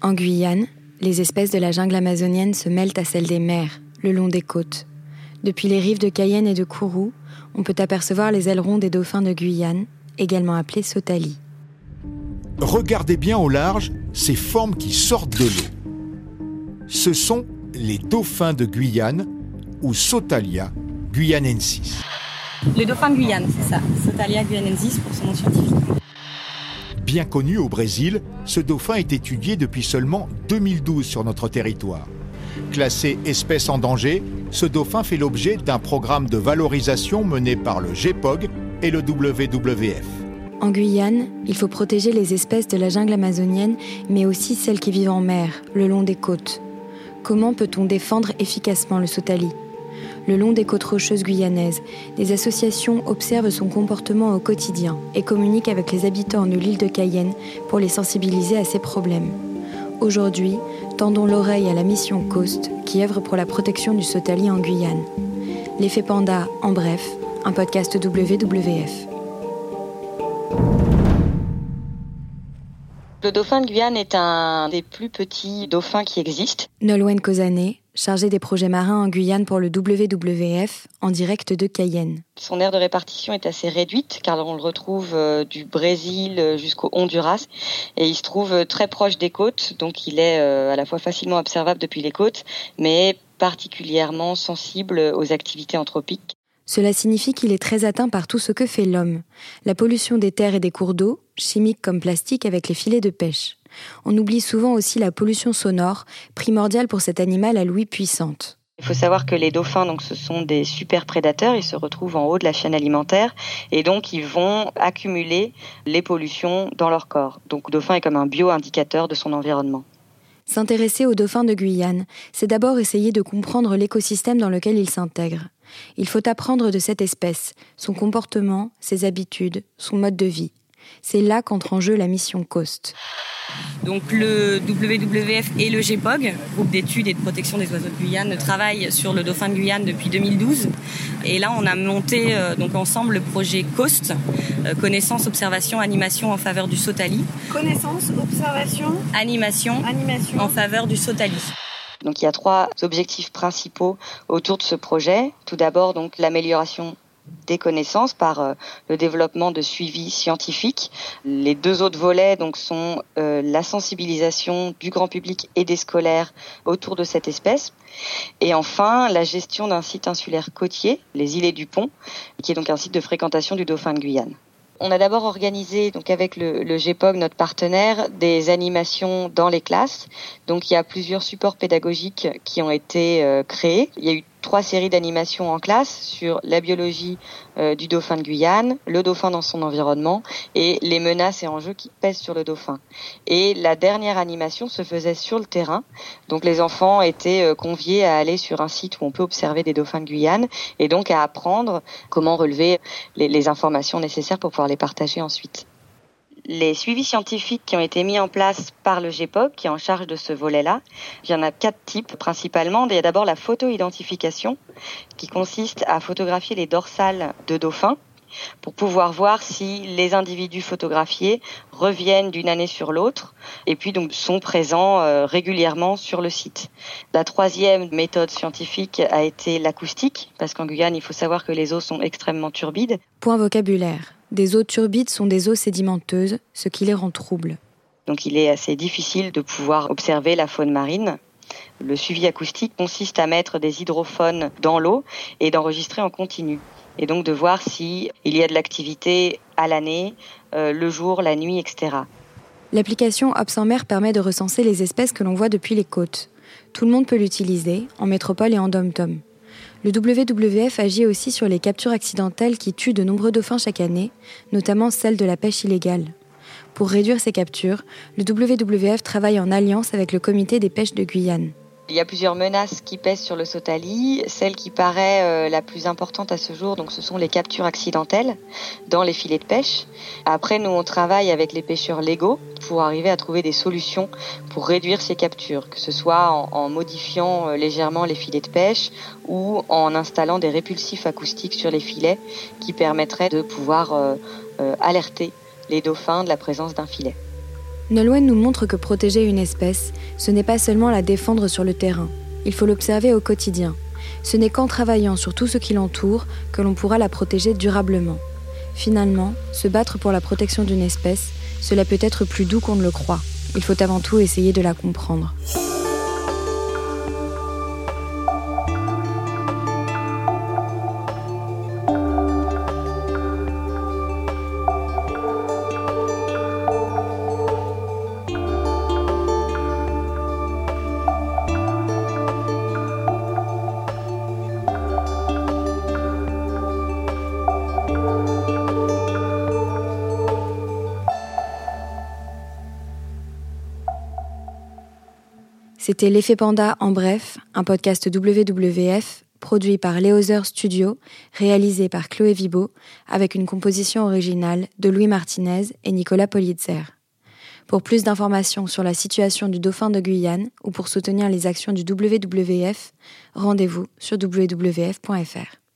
En Guyane, les espèces de la jungle amazonienne se mêlent à celles des mers, le long des côtes. Depuis les rives de Cayenne et de Kourou, on peut apercevoir les ailerons des dauphins de Guyane, également appelés sotali. Regardez bien au large ces formes qui sortent de l'eau. Ce sont les dauphins de Guyane ou Sotalia guyanensis. Le dauphin de Guyane, c'est ça. Sotalia guyanensis pour son nom scientifique. Bien connu au Brésil, ce dauphin est étudié depuis seulement 2012 sur notre territoire. Classé espèce en danger, ce dauphin fait l'objet d'un programme de valorisation mené par le GEPOG et le WWF. En Guyane, il faut protéger les espèces de la jungle amazonienne, mais aussi celles qui vivent en mer, le long des côtes. Comment peut-on défendre efficacement le sotali le long des côtes rocheuses guyanaises, des associations observent son comportement au quotidien et communiquent avec les habitants de l'île de Cayenne pour les sensibiliser à ces problèmes. Aujourd'hui, tendons l'oreille à la mission Coast qui œuvre pour la protection du sotali en Guyane. L'effet panda, en bref, un podcast WWF. Le dauphin de Guyane est un des plus petits dauphins qui existent. Nolwenn chargé des projets marins en Guyane pour le WWF, en direct de Cayenne. Son aire de répartition est assez réduite car on le retrouve euh, du Brésil euh, jusqu'au Honduras et il se trouve euh, très proche des côtes, donc il est à la fois facilement observable depuis les côtes, mais particulièrement sensible aux activités anthropiques. Cela signifie qu'il est très atteint par tout ce que fait l'homme. La pollution des terres et des cours d'eau, chimiques comme plastique avec les filets de pêche. On oublie souvent aussi la pollution sonore, primordiale pour cet animal à l'ouïe puissante. Il faut savoir que les dauphins, donc, ce sont des super prédateurs. Ils se retrouvent en haut de la chaîne alimentaire et donc ils vont accumuler les pollutions dans leur corps. Donc, le dauphin est comme un bio-indicateur de son environnement. S'intéresser aux dauphins de Guyane, c'est d'abord essayer de comprendre l'écosystème dans lequel ils s'intègrent. Il faut apprendre de cette espèce, son comportement, ses habitudes, son mode de vie. C'est là qu'entre en jeu la mission COST. Donc le WWF et le GEPOG, groupe d'études et de protection des oiseaux de Guyane, travaillent sur le dauphin de Guyane depuis 2012. Et là, on a monté euh, donc ensemble le projet COST, euh, connaissance, observation, animation en faveur du Sotali. Connaissance, observation, animation, animation. en faveur du Sotali. Donc il y a trois objectifs principaux autour de ce projet. Tout d'abord donc l'amélioration des connaissances par euh, le développement de suivi scientifique. Les deux autres volets donc sont euh, la sensibilisation du grand public et des scolaires autour de cette espèce. Et enfin, la gestion d'un site insulaire côtier, les îlets du Pont, qui est donc un site de fréquentation du dauphin de Guyane. On a d'abord organisé, donc avec le, le, GEPOG, notre partenaire, des animations dans les classes. Donc il y a plusieurs supports pédagogiques qui ont été euh, créés. Il y a eu trois séries d'animations en classe sur la biologie euh, du dauphin de Guyane, le dauphin dans son environnement et les menaces et enjeux qui pèsent sur le dauphin. Et la dernière animation se faisait sur le terrain. Donc les enfants étaient euh, conviés à aller sur un site où on peut observer des dauphins de Guyane et donc à apprendre comment relever les, les informations nécessaires pour pouvoir les partager ensuite les suivis scientifiques qui ont été mis en place par le GEPOC, qui est en charge de ce volet-là. Il y en a quatre types principalement. Il y a d'abord la photo-identification, qui consiste à photographier les dorsales de dauphins pour pouvoir voir si les individus photographiés reviennent d'une année sur l'autre et puis donc sont présents euh, régulièrement sur le site. La troisième méthode scientifique a été l'acoustique parce qu'en Guyane, il faut savoir que les eaux sont extrêmement turbides. Point vocabulaire. Des eaux turbides sont des eaux sédimenteuses, ce qui les rend troubles. Donc il est assez difficile de pouvoir observer la faune marine. Le suivi acoustique consiste à mettre des hydrophones dans l'eau et d'enregistrer en continu. Et donc de voir s'il y a de l'activité à l'année, euh, le jour, la nuit, etc. L'application Ops en mer permet de recenser les espèces que l'on voit depuis les côtes. Tout le monde peut l'utiliser, en métropole et en dom-tom. Le WWF agit aussi sur les captures accidentelles qui tuent de nombreux dauphins chaque année, notamment celles de la pêche illégale. Pour réduire ces captures, le WWF travaille en alliance avec le comité des pêches de Guyane. Il y a plusieurs menaces qui pèsent sur le Sotali. Celle qui paraît euh, la plus importante à ce jour, donc ce sont les captures accidentelles dans les filets de pêche. Après, nous on travaille avec les pêcheurs légaux pour arriver à trouver des solutions pour réduire ces captures, que ce soit en, modifiant euh, légèrement les filets de pêche ou en installant des répulsifs acoustiques sur les filets qui permettraient de pouvoir euh, alerter les dauphins de la présence d'un filet. Nolwenn nous montre que protéger une espèce, ce n'est pas seulement la défendre sur le terrain, il faut l'observer au quotidien. Ce n'est qu'en travaillant sur tout ce qui l'entoure que l'on pourra la protéger durablement. Finalement, se battre pour la protection d'une espèce, cela peut être plus doux qu'on ne le croit. Il faut avant tout essayer de la comprendre. C'était L'effet panda en bref, un podcast WWF produit par Léozer Studio, réalisé par Chloé Vibo, avec une composition originale de Louis Martinez et Nicolas Politzer. Pour plus d'informations sur la situation du dauphin de Guyane ou pour soutenir les actions du WWF, rendez-vous sur wwf.fr.